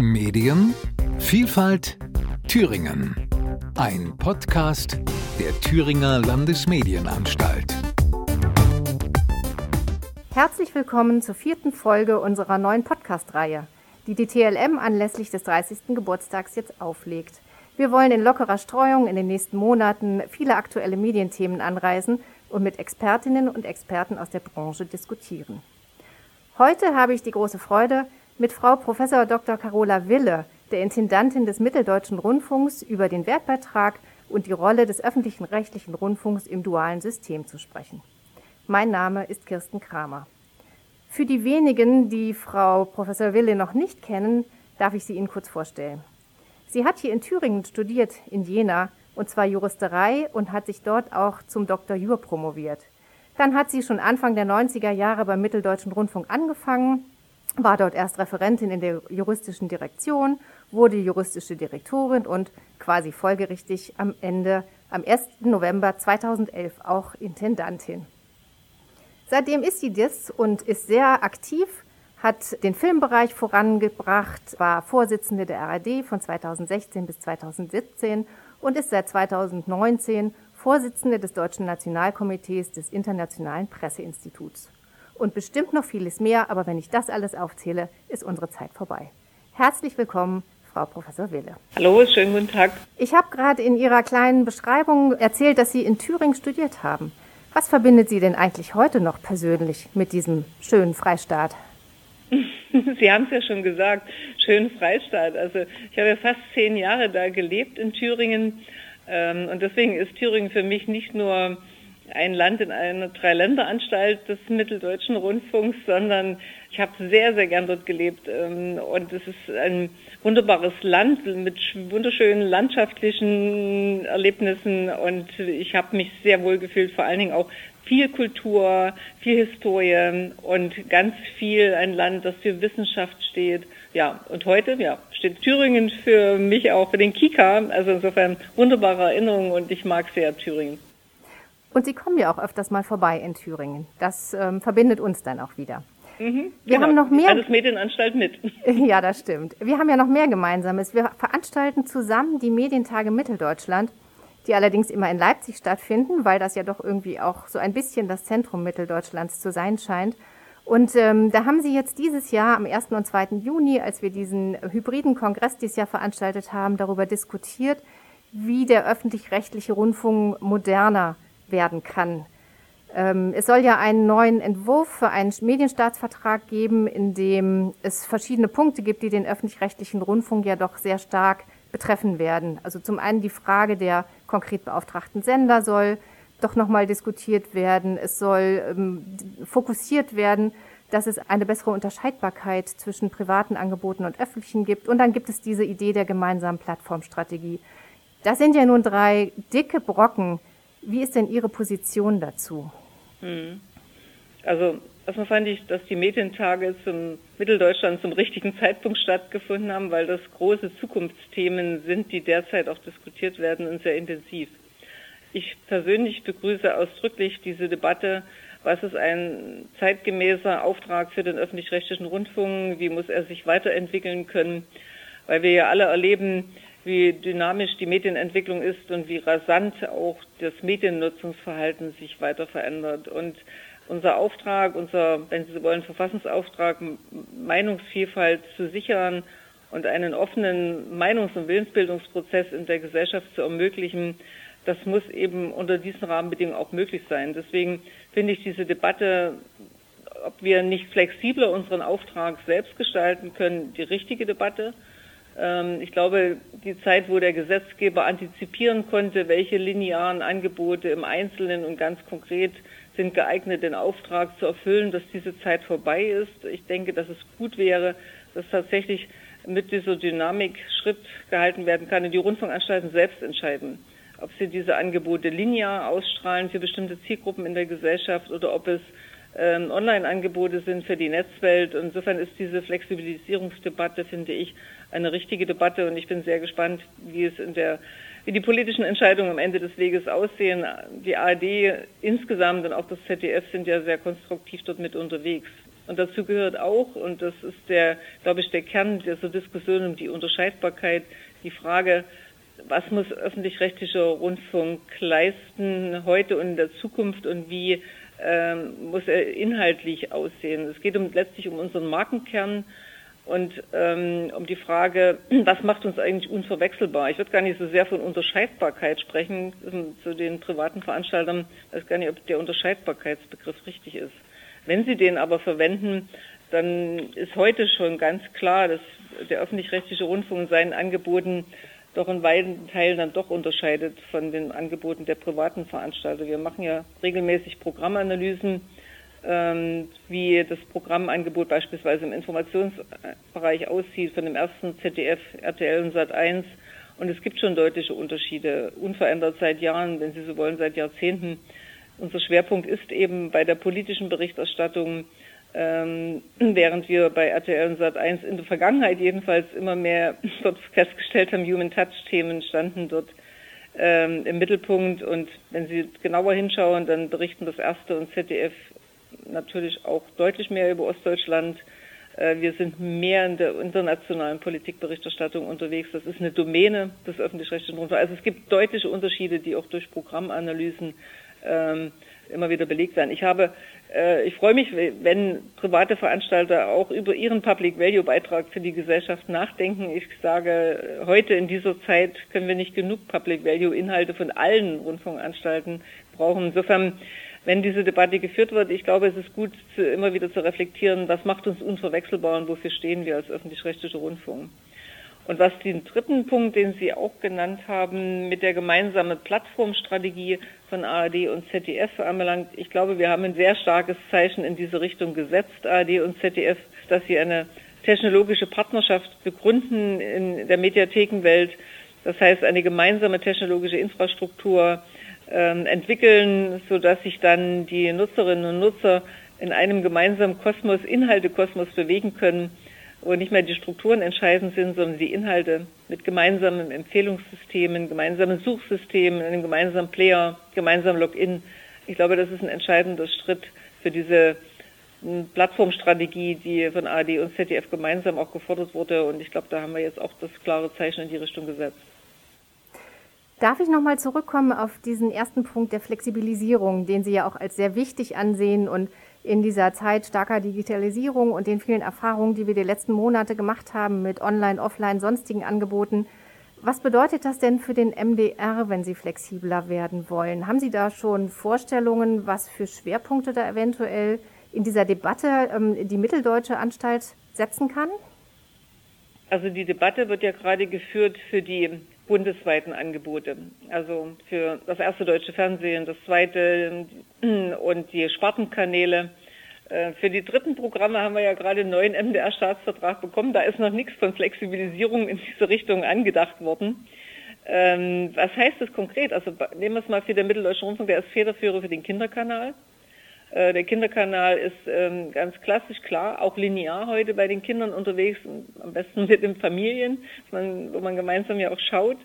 Medien, Vielfalt, Thüringen. Ein Podcast der Thüringer Landesmedienanstalt. Herzlich willkommen zur vierten Folge unserer neuen Podcast-Reihe, die die TLM anlässlich des 30. Geburtstags jetzt auflegt. Wir wollen in lockerer Streuung in den nächsten Monaten viele aktuelle Medienthemen anreisen und mit Expertinnen und Experten aus der Branche diskutieren. Heute habe ich die große Freude, mit Frau Prof. Dr. Carola Wille, der Intendantin des Mitteldeutschen Rundfunks, über den Wertbeitrag und die Rolle des öffentlichen rechtlichen Rundfunks im dualen System zu sprechen. Mein Name ist Kirsten Kramer. Für die wenigen, die Frau Prof. Wille noch nicht kennen, darf ich sie Ihnen kurz vorstellen. Sie hat hier in Thüringen studiert, in Jena, und zwar Juristerei und hat sich dort auch zum Dr. Jur promoviert. Dann hat sie schon Anfang der 90er Jahre beim Mitteldeutschen Rundfunk angefangen, war dort erst Referentin in der juristischen Direktion, wurde juristische Direktorin und quasi folgerichtig am Ende, am 1. November 2011 auch Intendantin. Seitdem ist sie das und ist sehr aktiv, hat den Filmbereich vorangebracht, war Vorsitzende der RAD von 2016 bis 2017 und ist seit 2019 Vorsitzende des Deutschen Nationalkomitees des Internationalen Presseinstituts. Und bestimmt noch vieles mehr, aber wenn ich das alles aufzähle, ist unsere Zeit vorbei. Herzlich willkommen, Frau Professor Wille. Hallo, schönen guten Tag. Ich habe gerade in Ihrer kleinen Beschreibung erzählt, dass Sie in Thüringen studiert haben. Was verbindet Sie denn eigentlich heute noch persönlich mit diesem schönen Freistaat? Sie haben es ja schon gesagt, schönen Freistaat. Also ich habe ja fast zehn Jahre da gelebt in Thüringen ähm, und deswegen ist Thüringen für mich nicht nur ein Land in einer Dreiländeranstalt des Mitteldeutschen Rundfunks, sondern ich habe sehr, sehr gern dort gelebt. Ähm, und es ist ein wunderbares Land mit wunderschönen landschaftlichen Erlebnissen und ich habe mich sehr wohl gefühlt, vor allen Dingen auch viel Kultur, viel Historie und ganz viel ein Land, das für Wissenschaft steht. Ja, und heute ja, steht Thüringen für mich auch für den Kika. Also insofern wunderbare Erinnerungen und ich mag sehr Thüringen. Und Sie kommen ja auch öfters mal vorbei in Thüringen. Das ähm, verbindet uns dann auch wieder. Mhm, wir genau. haben noch mehr. Alles Medienanstalt mit. Ja, das stimmt. Wir haben ja noch mehr Gemeinsames. Wir veranstalten zusammen die Medientage Mitteldeutschland die allerdings immer in Leipzig stattfinden, weil das ja doch irgendwie auch so ein bisschen das Zentrum Mitteldeutschlands zu sein scheint. Und ähm, da haben Sie jetzt dieses Jahr am 1. und 2. Juni, als wir diesen hybriden Kongress dieses Jahr veranstaltet haben, darüber diskutiert, wie der öffentlich-rechtliche Rundfunk moderner werden kann. Ähm, es soll ja einen neuen Entwurf für einen Medienstaatsvertrag geben, in dem es verschiedene Punkte gibt, die den öffentlich-rechtlichen Rundfunk ja doch sehr stark betreffen werden. Also zum einen die Frage der konkret beauftragten Sender soll doch nochmal diskutiert werden. Es soll ähm, fokussiert werden, dass es eine bessere Unterscheidbarkeit zwischen privaten Angeboten und öffentlichen gibt. Und dann gibt es diese Idee der gemeinsamen Plattformstrategie. Das sind ja nun drei dicke Brocken. Wie ist denn Ihre Position dazu? Hm. Also Erstmal fand ich, dass die Medientage zum Mitteldeutschland zum richtigen Zeitpunkt stattgefunden haben, weil das große Zukunftsthemen sind, die derzeit auch diskutiert werden und sehr intensiv. Ich persönlich begrüße ausdrücklich diese Debatte, was ist ein zeitgemäßer Auftrag für den öffentlich-rechtlichen Rundfunk, wie muss er sich weiterentwickeln können, weil wir ja alle erleben, wie dynamisch die Medienentwicklung ist und wie rasant auch das Mediennutzungsverhalten sich weiter verändert. Und unser Auftrag, unser, wenn Sie so wollen, Verfassungsauftrag, Meinungsvielfalt zu sichern und einen offenen Meinungs- und Willensbildungsprozess in der Gesellschaft zu ermöglichen, das muss eben unter diesen Rahmenbedingungen auch möglich sein. Deswegen finde ich diese Debatte, ob wir nicht flexibler unseren Auftrag selbst gestalten können, die richtige Debatte. Ähm, ich glaube, die Zeit, wo der Gesetzgeber antizipieren konnte, welche linearen Angebote im Einzelnen und ganz konkret sind geeignet, den Auftrag zu erfüllen, dass diese Zeit vorbei ist. Ich denke, dass es gut wäre, dass tatsächlich mit dieser Dynamik Schritt gehalten werden kann und die Rundfunkanstalten selbst entscheiden, ob sie diese Angebote linear ausstrahlen für bestimmte Zielgruppen in der Gesellschaft oder ob es ähm, Online-Angebote sind für die Netzwelt. Insofern ist diese Flexibilisierungsdebatte, finde ich, eine richtige Debatte und ich bin sehr gespannt, wie es in der wie die politischen Entscheidungen am Ende des Weges aussehen. Die ARD insgesamt und auch das ZDF sind ja sehr konstruktiv dort mit unterwegs. Und dazu gehört auch, und das ist der, glaube ich, der Kern dieser Diskussion um die Unterscheidbarkeit, die Frage, was muss öffentlich-rechtlicher Rundfunk leisten heute und in der Zukunft und wie ähm, muss er inhaltlich aussehen. Es geht um, letztlich um unseren Markenkern und ähm, um die Frage, was macht uns eigentlich unverwechselbar? Ich würde gar nicht so sehr von Unterscheidbarkeit sprechen zu den privaten Veranstaltern. Ich weiß gar nicht, ob der Unterscheidbarkeitsbegriff richtig ist. Wenn Sie den aber verwenden, dann ist heute schon ganz klar, dass der öffentlich-rechtliche Rundfunk in seinen Angeboten doch in weiten Teilen dann doch unterscheidet von den Angeboten der privaten Veranstalter. Wir machen ja regelmäßig Programmanalysen, ähm, wie das Programmangebot beispielsweise im Informationsbereich aussieht von dem ersten ZDF, RTL und Sat 1. Und es gibt schon deutliche Unterschiede, unverändert seit Jahren, wenn Sie so wollen, seit Jahrzehnten. Unser Schwerpunkt ist eben bei der politischen Berichterstattung ähm, während wir bei RTL und Sat1 in der Vergangenheit jedenfalls immer mehr dort festgestellt haben, Human Touch Themen standen dort ähm, im Mittelpunkt und wenn Sie genauer hinschauen, dann berichten das erste und ZDF natürlich auch deutlich mehr über Ostdeutschland. Äh, wir sind mehr in der internationalen Politikberichterstattung unterwegs. Das ist eine Domäne des öffentlich-rechtlichen Rundfunks. Also es gibt deutliche Unterschiede, die auch durch Programmanalysen ähm, immer wieder belegt werden. Ich habe, äh, ich freue mich, wenn private Veranstalter auch über ihren Public Value Beitrag für die Gesellschaft nachdenken. Ich sage, heute in dieser Zeit können wir nicht genug Public Value Inhalte von allen Rundfunkanstalten brauchen. Insofern, wenn diese Debatte geführt wird, ich glaube, es ist gut, immer wieder zu reflektieren, was macht uns unverwechselbar und wofür stehen wir als öffentlich-rechtlicher Rundfunk. Und was den dritten Punkt, den Sie auch genannt haben, mit der gemeinsamen Plattformstrategie von ARD und ZDF anbelangt, ich glaube, wir haben ein sehr starkes Zeichen in diese Richtung gesetzt, ARD und ZDF, dass sie eine technologische Partnerschaft begründen in der Mediathekenwelt. Das heißt, eine gemeinsame technologische Infrastruktur äh, entwickeln, sodass sich dann die Nutzerinnen und Nutzer in einem gemeinsamen Kosmos, Inhaltekosmos bewegen können wo nicht mehr die Strukturen entscheidend sind, sondern die Inhalte mit gemeinsamen Empfehlungssystemen, gemeinsamen Suchsystemen, einem gemeinsamen Player, gemeinsamen Login. Ich glaube, das ist ein entscheidender Schritt für diese hm, Plattformstrategie, die von ARD und ZDF gemeinsam auch gefordert wurde. Und ich glaube, da haben wir jetzt auch das klare Zeichen in die Richtung gesetzt. Darf ich nochmal zurückkommen auf diesen ersten Punkt der Flexibilisierung, den Sie ja auch als sehr wichtig ansehen und in dieser Zeit starker Digitalisierung und den vielen Erfahrungen, die wir die letzten Monate gemacht haben mit Online, Offline, sonstigen Angeboten. Was bedeutet das denn für den MDR, wenn Sie flexibler werden wollen? Haben Sie da schon Vorstellungen, was für Schwerpunkte da eventuell in dieser Debatte ähm, die Mitteldeutsche Anstalt setzen kann? Also die Debatte wird ja gerade geführt für die bundesweiten Angebote. Also für das erste deutsche Fernsehen, das zweite und die Spartenkanäle. Äh, für die dritten Programme haben wir ja gerade einen neuen MDR-Staatsvertrag bekommen. Da ist noch nichts von Flexibilisierung in diese Richtung angedacht worden. Ähm, was heißt das konkret? Also nehmen wir es mal für den Mitteldeutschen Rundfunk, der ist Federführer für den Kinderkanal. Äh, der Kinderkanal ist ähm, ganz klassisch klar, auch linear heute bei den Kindern unterwegs, am besten mit den Familien, wo man gemeinsam ja auch schaut.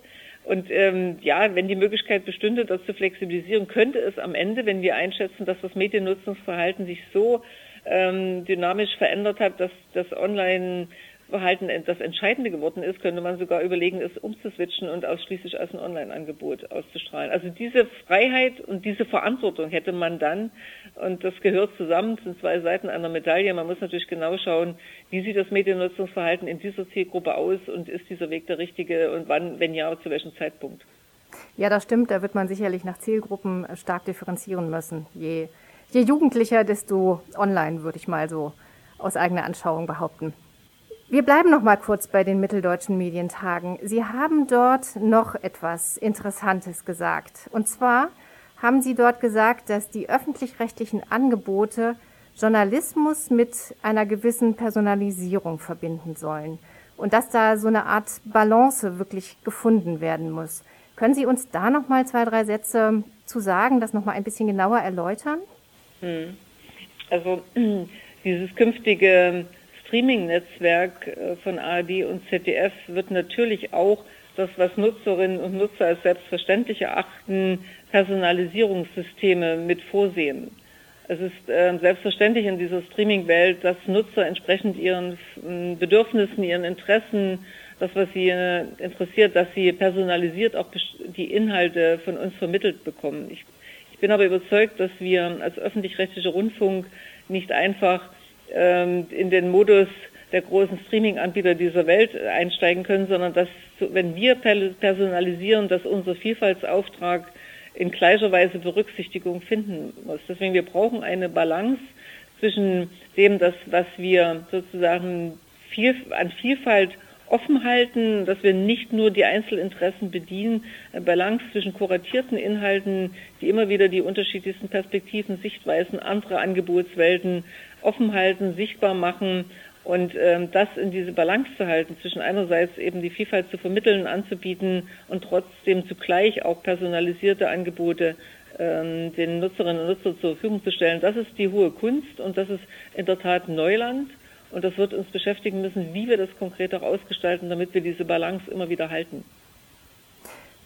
Und ähm, ja, wenn die Möglichkeit bestünde, das zu flexibilisieren, könnte es am Ende, wenn wir einschätzen, dass das Mediennutzungsverhalten sich so ähm, dynamisch verändert hat, dass das Online Verhalten das Entscheidende geworden ist, könnte man sogar überlegen, es umzuswitchen und ausschließlich als ein Online-Angebot auszustrahlen. Also diese Freiheit und diese Verantwortung hätte man dann, und das gehört zusammen, sind zwei Seiten einer Medaille. Man muss natürlich genau schauen, wie sieht das Mediennutzungsverhalten in dieser Zielgruppe aus und ist dieser Weg der richtige und wann, wenn ja, zu welchem Zeitpunkt. Ja, das stimmt. Da wird man sicherlich nach Zielgruppen stark differenzieren müssen. Je, je jugendlicher, desto online, würde ich mal so aus eigener Anschauung behaupten. Wir bleiben noch mal kurz bei den Mitteldeutschen Medientagen. Sie haben dort noch etwas Interessantes gesagt. Und zwar haben Sie dort gesagt, dass die öffentlich-rechtlichen Angebote Journalismus mit einer gewissen Personalisierung verbinden sollen und dass da so eine Art Balance wirklich gefunden werden muss. Können Sie uns da noch mal zwei, drei Sätze zu sagen, das noch mal ein bisschen genauer erläutern? Hm. Also dieses künftige Streaming-Netzwerk äh, von ARD und ZDF wird natürlich auch das, was Nutzerinnen und Nutzer als selbstverständlich erachten, Personalisierungssysteme mit vorsehen. Es ist äh, selbstverständlich in dieser Streaming-Welt, dass Nutzer entsprechend ihren Bedürfnissen, ihren Interessen, das, was sie äh, interessiert, dass sie personalisiert auch die Inhalte von uns vermittelt bekommen. Ich, ich bin aber überzeugt, dass wir als öffentlich-rechtlicher Rundfunk nicht einfach in den Modus der großen Streaming-Anbieter dieser Welt einsteigen können, sondern dass, wenn wir personalisieren, dass unser Vielfaltsauftrag in gleicher Weise Berücksichtigung finden muss. Deswegen wir brauchen eine Balance zwischen dem, das, was wir sozusagen viel, an Vielfalt offen halten, dass wir nicht nur die Einzelinteressen bedienen, Balance zwischen kuratierten Inhalten, die immer wieder die unterschiedlichsten Perspektiven, Sichtweisen anderer Angebotswelten offen halten, sichtbar machen und ähm, das in diese Balance zu halten, zwischen einerseits eben die Vielfalt zu vermitteln, anzubieten und trotzdem zugleich auch personalisierte Angebote ähm, den Nutzerinnen und Nutzern zur Verfügung zu stellen, das ist die hohe Kunst und das ist in der Tat Neuland. Und das wird uns beschäftigen müssen, wie wir das konkret auch ausgestalten, damit wir diese Balance immer wieder halten.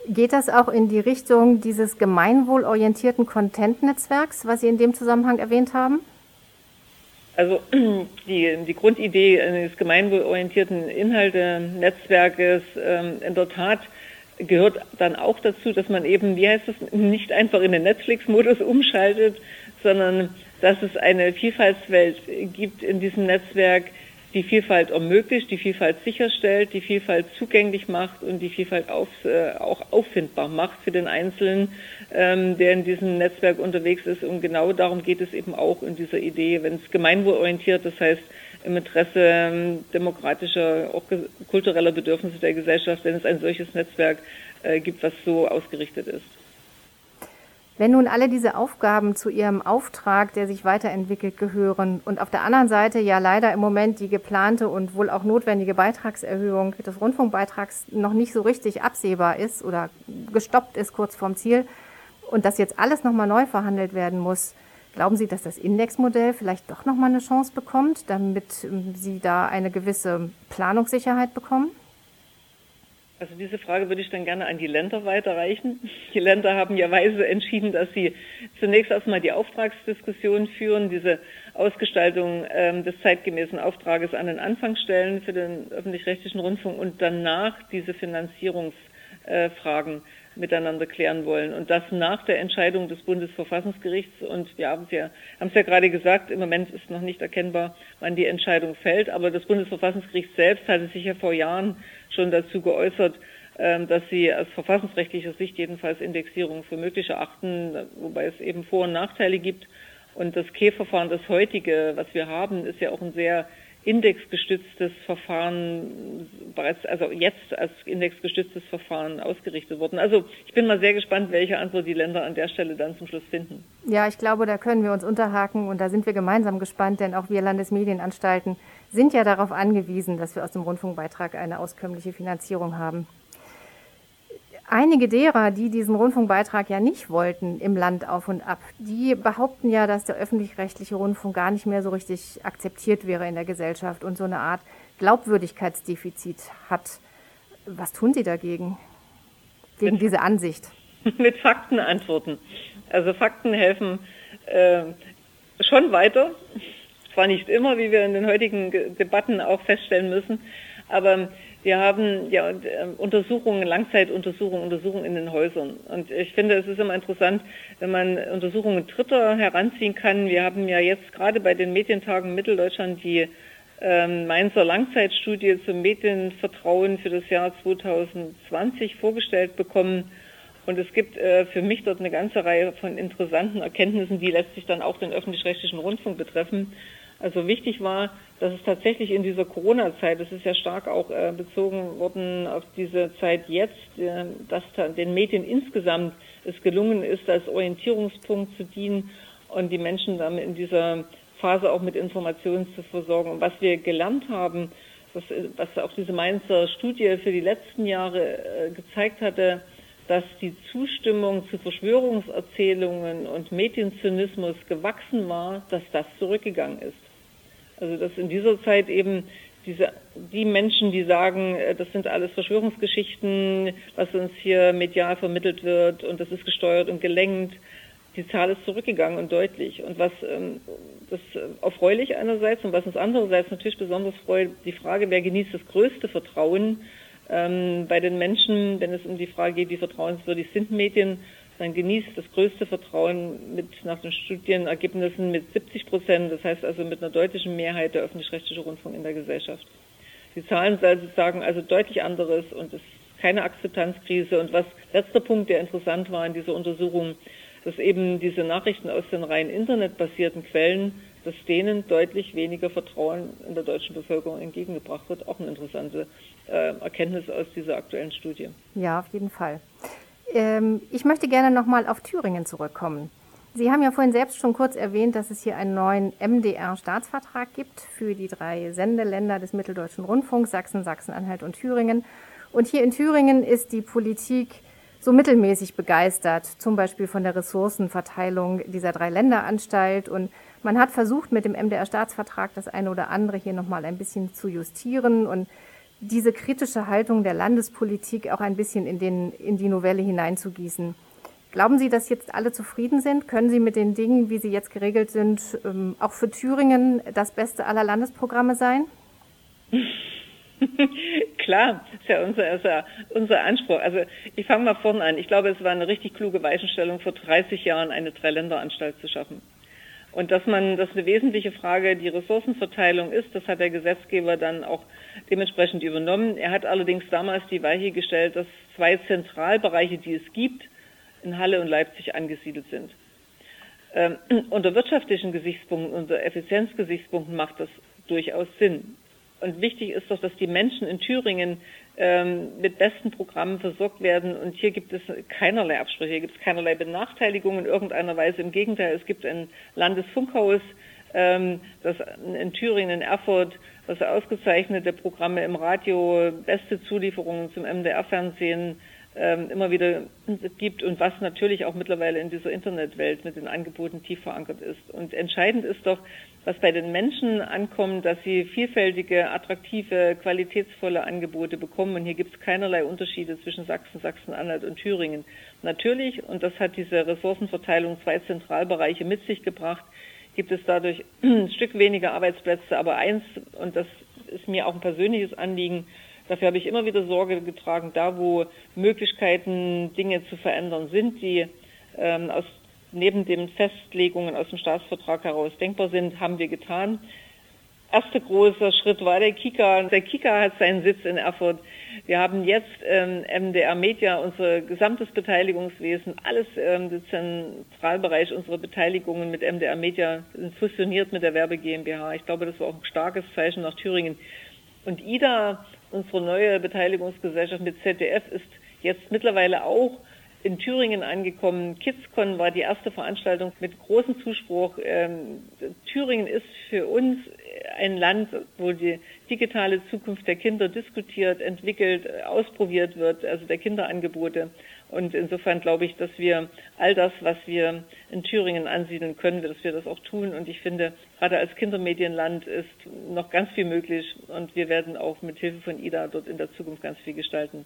Geht das auch in die Richtung dieses gemeinwohlorientierten Content-Netzwerks, was Sie in dem Zusammenhang erwähnt haben? Also die, die Grundidee eines gemeinwohlorientierten Inhalte-Netzwerkes ähm, in der Tat gehört dann auch dazu, dass man eben, wie heißt es, nicht einfach in den Netflix-Modus umschaltet, sondern dass es eine Vielfaltswelt gibt in diesem Netzwerk, die Vielfalt ermöglicht, die Vielfalt sicherstellt, die Vielfalt zugänglich macht und die Vielfalt auf, äh, auch auffindbar macht für den Einzelnen, ähm, der in diesem Netzwerk unterwegs ist. Und genau darum geht es eben auch in dieser Idee, wenn es gemeinwohlorientiert, das heißt im Interesse ähm, demokratischer, auch kultureller Bedürfnisse der Gesellschaft, wenn es ein solches Netzwerk äh, gibt, was so ausgerichtet ist. Wenn nun alle diese Aufgaben zu Ihrem Auftrag, der sich weiterentwickelt, gehören und auf der anderen Seite ja leider im Moment die geplante und wohl auch notwendige Beitragserhöhung des Rundfunkbeitrags noch nicht so richtig absehbar ist oder gestoppt ist kurz vorm Ziel und das jetzt alles nochmal neu verhandelt werden muss, glauben Sie, dass das Indexmodell vielleicht doch nochmal eine Chance bekommt, damit ähm, Sie da eine gewisse Planungssicherheit bekommen? Also diese Frage würde ich dann gerne an die Länder weiterreichen. Die Länder haben ja weise entschieden, dass sie zunächst erstmal die Auftragsdiskussion führen, diese Ausgestaltung ähm, des zeitgemäßen Auftrages an den Anfang stellen für den öffentlich-rechtlichen Rundfunk und danach diese Finanzierungsfragen äh, miteinander klären wollen. Und das nach der Entscheidung des Bundesverfassungsgerichts. Und wir haben es ja, haben es ja gerade gesagt, im Moment ist noch nicht erkennbar, wann die Entscheidung fällt. Aber das Bundesverfassungsgericht selbst hatte sich ja vor Jahren schon dazu geäußert, ähm, dass sie aus verfassungsrechtlicher Sicht jedenfalls Indexierung für möglich erachten, wobei es eben Vor- und Nachteile gibt. Und das K-Verfahren, das heutige, was wir haben, ist ja auch ein sehr indexgestütztes Verfahren bereits, also jetzt als indexgestütztes Verfahren ausgerichtet worden. Also ich bin mal sehr gespannt, welche Antwort die Länder an der Stelle dann zum Schluss finden. Ja, ich glaube, da können wir uns unterhaken und da sind wir gemeinsam gespannt, denn auch wir Landesmedienanstalten sind ja darauf angewiesen, dass wir aus dem Rundfunkbeitrag eine auskömmliche Finanzierung haben. Einige derer, die diesen Rundfunkbeitrag ja nicht wollten im Land auf und ab, die behaupten ja, dass der öffentlich-rechtliche Rundfunk gar nicht mehr so richtig akzeptiert wäre in der Gesellschaft und so eine Art Glaubwürdigkeitsdefizit hat. Was tun Sie dagegen? Gegen mit, diese Ansicht? Mit Fakten antworten. Also Fakten helfen äh, schon weiter. Zwar nicht immer, wie wir in den heutigen Debatten auch feststellen müssen, aber wir haben ja Untersuchungen, Langzeituntersuchungen, Untersuchungen in den Häusern. Und ich finde, es ist immer interessant, wenn man Untersuchungen Dritter heranziehen kann. Wir haben ja jetzt gerade bei den Medientagen Mitteldeutschland die ähm, Mainzer Langzeitstudie zum Medienvertrauen für das Jahr 2020 vorgestellt bekommen. Und es gibt äh, für mich dort eine ganze Reihe von interessanten Erkenntnissen, die letztlich dann auch den öffentlich-rechtlichen Rundfunk betreffen. Also wichtig war, dass es tatsächlich in dieser Corona-Zeit, das ist ja stark auch äh, bezogen worden auf diese Zeit jetzt, äh, dass den Medien insgesamt es gelungen ist, als Orientierungspunkt zu dienen und die Menschen dann in dieser Phase auch mit Informationen zu versorgen. Und was wir gelernt haben, was, was auch diese Mainzer Studie für die letzten Jahre äh, gezeigt hatte, dass die Zustimmung zu Verschwörungserzählungen und Medienzynismus gewachsen war, dass das zurückgegangen ist. Also dass in dieser Zeit eben diese, die Menschen, die sagen, äh, das sind alles Verschwörungsgeschichten, was uns hier medial vermittelt wird und das ist gesteuert und gelenkt, die Zahl ist zurückgegangen und deutlich. Und was ähm, das erfreulich einerseits und was uns andererseits natürlich besonders freut, die Frage, wer genießt das größte Vertrauen ähm, bei den Menschen, wenn es um die Frage geht, wie vertrauenswürdig sind Medien, dann genießt das größte Vertrauen mit nach den Studienergebnissen mit 70 Prozent, das heißt also mit einer deutlichen Mehrheit der öffentlich-rechtliche Rundfunk in der Gesellschaft. Die Zahlen sagen also deutlich anderes und es ist keine Akzeptanzkrise. Und was letzter Punkt, der interessant war in dieser Untersuchung, dass eben diese Nachrichten aus den rein internetbasierten Quellen, dass denen deutlich weniger Vertrauen in der deutschen Bevölkerung entgegengebracht wird. Auch eine interessante äh, Erkenntnis aus dieser aktuellen Studie. Ja, auf jeden Fall. Ähm, ich möchte gerne nochmal auf Thüringen zurückkommen. Sie haben ja vorhin selbst schon kurz erwähnt, dass es hier einen neuen MDR-Staatsvertrag gibt für die drei Sendeländer des Mitteldeutschen Rundfunks, Sachsen, Sachsen-Anhalt und Thüringen. Und hier in Thüringen ist die Politik so mittelmäßig begeistert, zum Beispiel von der Ressourcenverteilung dieser drei Länderanstalt. Und man hat versucht, mit dem MDR-Staatsvertrag das eine oder andere hier nochmal ein bisschen zu justieren und diese kritische Haltung der Landespolitik auch ein bisschen in, den, in die Novelle hineinzugießen. Glauben Sie, dass jetzt alle zufrieden sind? Können Sie mit den Dingen, wie sie jetzt geregelt sind, ähm, auch für Thüringen das Beste aller Landesprogramme sein? Klar, ist ja unser, ist ja unser Anspruch. Also ich fange mal vorne an. Ich glaube, es war eine richtig kluge Weichenstellung, vor 30 Jahren eine Dreiländeranstalt zu schaffen. Und dass man, dass eine wesentliche Frage die Ressourcenverteilung ist, das hat der Gesetzgeber dann auch dementsprechend übernommen. Er hat allerdings damals die Weiche gestellt, dass zwei Zentralbereiche, die es gibt, in Halle und Leipzig angesiedelt sind. Ähm, unter wirtschaftlichen Gesichtspunkten, unter Effizienzgesichtspunkten macht das durchaus Sinn. Und wichtig ist doch, dass die Menschen in Thüringen mit besten Programmen versorgt werden. Und hier gibt es keinerlei Absprüche, hier gibt es keinerlei Benachteiligung in irgendeiner Weise. Im Gegenteil, es gibt ein Landesfunkhaus, ähm, das in Thüringen, in Erfurt, was ausgezeichnete Programme im Radio, beste Zulieferungen zum MDR-Fernsehen ähm, immer wieder gibt und was natürlich auch mittlerweile in dieser Internetwelt mit den Angeboten tief verankert ist. Und entscheidend ist doch, was bei den Menschen ankommt, dass sie vielfältige, attraktive, qualitätsvolle Angebote bekommen. Und hier gibt es keinerlei Unterschiede zwischen Sachsen, Sachsen-Anhalt und Thüringen. Natürlich, und das hat diese Ressourcenverteilung zwei Zentralbereiche mit sich gebracht, gibt es dadurch ein Stück weniger Arbeitsplätze. Aber eins, und das ist mir auch ein persönliches Anliegen, Dafür habe ich immer wieder Sorge getragen, da wo Möglichkeiten, Dinge zu verändern sind, die ähm, aus, neben den Festlegungen aus dem Staatsvertrag heraus denkbar sind, haben wir getan. Erster großer Schritt war der Kika. Der Kika hat seinen Sitz in Erfurt. Wir haben jetzt ähm, MDR Media, unser gesamtes Beteiligungswesen, alles ähm, der Zentralbereich unserer Beteiligungen mit MDR Media fusioniert mit der Werbe GmbH. Ich glaube, das war auch ein starkes Zeichen nach Thüringen. Und IDA Unsere neue Beteiligungsgesellschaft mit ZDF ist jetzt mittlerweile auch in Thüringen angekommen. KidsCon war die erste Veranstaltung mit großem Zuspruch. Ähm, Thüringen ist für uns ein Land, wo die digitale Zukunft der Kinder diskutiert, entwickelt, ausprobiert wird, also der Kinderangebote. Und insofern glaube ich, dass wir all das, was wir in Thüringen ansiedeln können, dass wir das auch tun. Und ich finde, gerade als Kindermedienland ist noch ganz viel möglich. Und wir werden auch mit Hilfe von IDA dort in der Zukunft ganz viel gestalten.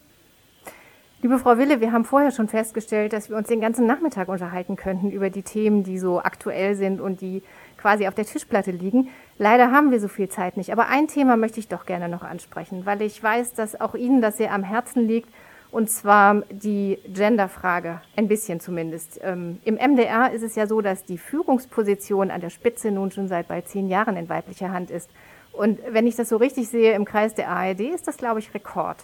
Liebe Frau Wille, wir haben vorher schon festgestellt, dass wir uns den ganzen Nachmittag unterhalten könnten über die Themen, die so aktuell sind und die quasi auf der Tischplatte liegen. Leider haben wir so viel Zeit nicht. Aber ein Thema möchte ich doch gerne noch ansprechen, weil ich weiß, dass auch Ihnen das sehr am Herzen liegt und zwar die Genderfrage, ein bisschen zumindest. Ähm, Im MDR ist es ja so, dass die Führungsposition an der Spitze nun schon seit bald zehn Jahren in weiblicher Hand ist. Und wenn ich das so richtig sehe, im Kreis der ARD ist das, glaube ich, Rekord.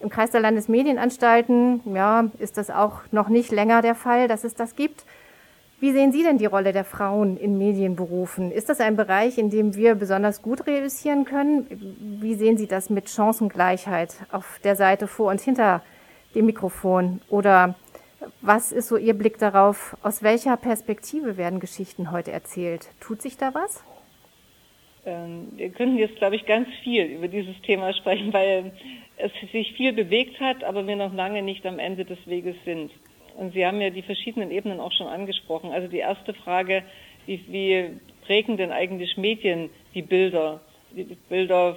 Im Kreis der Landesmedienanstalten, ja, ist das auch noch nicht länger der Fall, dass es das gibt. Wie sehen Sie denn die Rolle der Frauen in Medienberufen? Ist das ein Bereich, in dem wir besonders gut realisieren können? Wie sehen Sie das mit Chancengleichheit auf der Seite vor und hinter dem Mikrofon? Oder was ist so Ihr Blick darauf? Aus welcher Perspektive werden Geschichten heute erzählt? Tut sich da was? Ähm, wir können jetzt, glaube ich, ganz viel über dieses Thema sprechen, weil es sich viel bewegt hat, aber wir noch lange nicht am Ende des Weges sind. Und Sie haben ja die verschiedenen Ebenen auch schon angesprochen. Also die erste Frage, wie, wie prägen denn eigentlich Medien die Bilder, die Bilder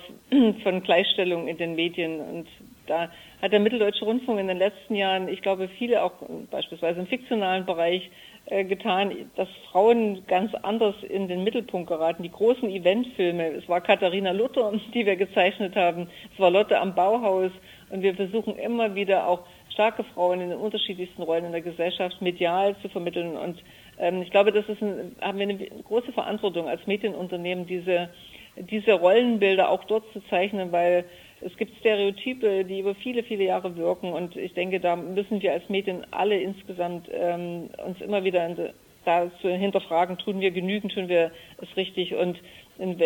von Gleichstellung in den Medien? Und da hat der Mitteldeutsche Rundfunk in den letzten Jahren, ich glaube, viele auch beispielsweise im fiktionalen Bereich äh, getan, dass Frauen ganz anders in den Mittelpunkt geraten. Die großen Eventfilme, es war Katharina Luther, die wir gezeichnet haben, es war Lotte am Bauhaus und wir versuchen immer wieder auch starke Frauen in den unterschiedlichsten Rollen in der Gesellschaft medial zu vermitteln. Und ähm, ich glaube, das ist ein, haben wir eine große Verantwortung als Medienunternehmen, diese, diese Rollenbilder auch dort zu zeichnen, weil es gibt Stereotype, die über viele, viele Jahre wirken. Und ich denke, da müssen wir als Medien alle insgesamt ähm, uns immer wieder in, da zu hinterfragen, tun wir genügend, tun wir es richtig und in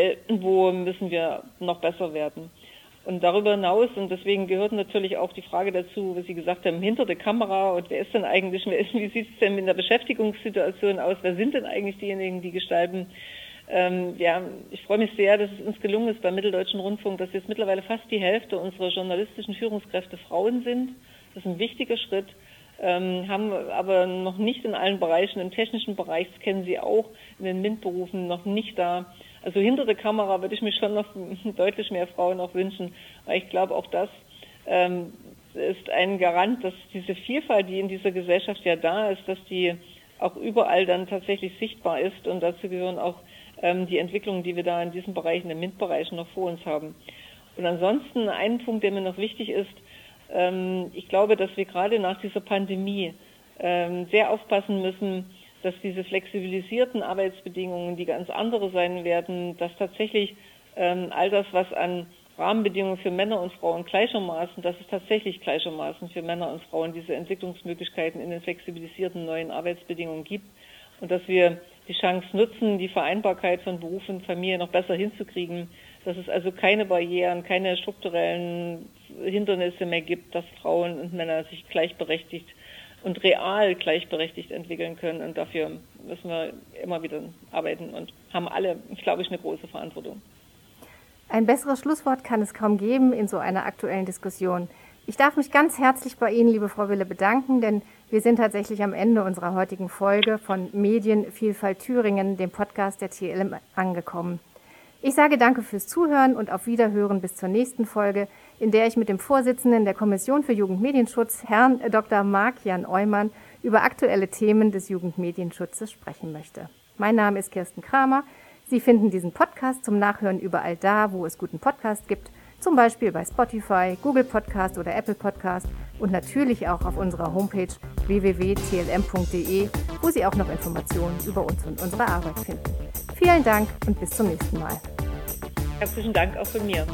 wo müssen wir noch besser werden. Und darüber hinaus, und deswegen gehört natürlich auch die Frage dazu, was Sie gesagt haben, hinter der Kamera und wer ist denn eigentlich, wer ist, wie sieht es denn mit der Beschäftigungssituation aus, wer sind denn eigentlich diejenigen, die gestalten? Ähm, ja, ich freue mich sehr, dass es uns gelungen ist beim Mitteldeutschen Rundfunk, dass jetzt mittlerweile fast die Hälfte unserer journalistischen Führungskräfte Frauen sind. Das ist ein wichtiger Schritt. Ähm, haben aber noch nicht in allen Bereichen, im technischen Bereich, das kennen Sie auch, in den MINT-Berufen noch nicht da. Also hinter der Kamera würde ich mir schon noch deutlich mehr Frauen auch wünschen, weil ich glaube, auch das ähm, ist ein Garant, dass diese Vielfalt, die in dieser Gesellschaft ja da ist, dass die auch überall dann tatsächlich sichtbar ist und dazu gehören auch ähm, die Entwicklungen, die wir da in diesen Bereichen, im MINT-Bereich noch vor uns haben. Und ansonsten ein Punkt, der mir noch wichtig ist, ähm, ich glaube, dass wir gerade nach dieser Pandemie ähm, sehr aufpassen müssen, dass diese flexibilisierten Arbeitsbedingungen, die ganz andere sein werden, dass tatsächlich ähm, all das, was an Rahmenbedingungen für Männer und Frauen gleichermaßen, dass es tatsächlich gleichermaßen für Männer und Frauen diese Entwicklungsmöglichkeiten in den flexibilisierten neuen Arbeitsbedingungen gibt und dass wir die Chance nutzen, die Vereinbarkeit von Beruf und Familie noch besser hinzukriegen, dass es also keine Barrieren, keine strukturellen Hindernisse mehr gibt, dass Frauen und Männer sich gleichberechtigt und real gleichberechtigt entwickeln können. Und dafür müssen wir immer wieder arbeiten und haben alle, glaube ich, eine große Verantwortung. Ein besseres Schlusswort kann es kaum geben in so einer aktuellen Diskussion. Ich darf mich ganz herzlich bei Ihnen, liebe Frau Wille, bedanken, denn wir sind tatsächlich am Ende unserer heutigen Folge von Medienvielfalt Thüringen, dem Podcast der TLM, angekommen. Ich sage danke fürs Zuhören und auf Wiederhören bis zur nächsten Folge, in der ich mit dem Vorsitzenden der Kommission für Jugendmedienschutz, Herrn Dr. Marc-Jan Eumann, über aktuelle Themen des Jugendmedienschutzes sprechen möchte. Mein Name ist Kirsten Kramer. Sie finden diesen Podcast zum Nachhören überall da, wo es guten Podcast gibt, zum Beispiel bei Spotify, Google Podcast oder Apple Podcast und natürlich auch auf unserer Homepage www.tlm.de, wo Sie auch noch Informationen über uns und unsere Arbeit finden. Vielen Dank und bis zum nächsten Mal. Herzlichen Dank auch von mir.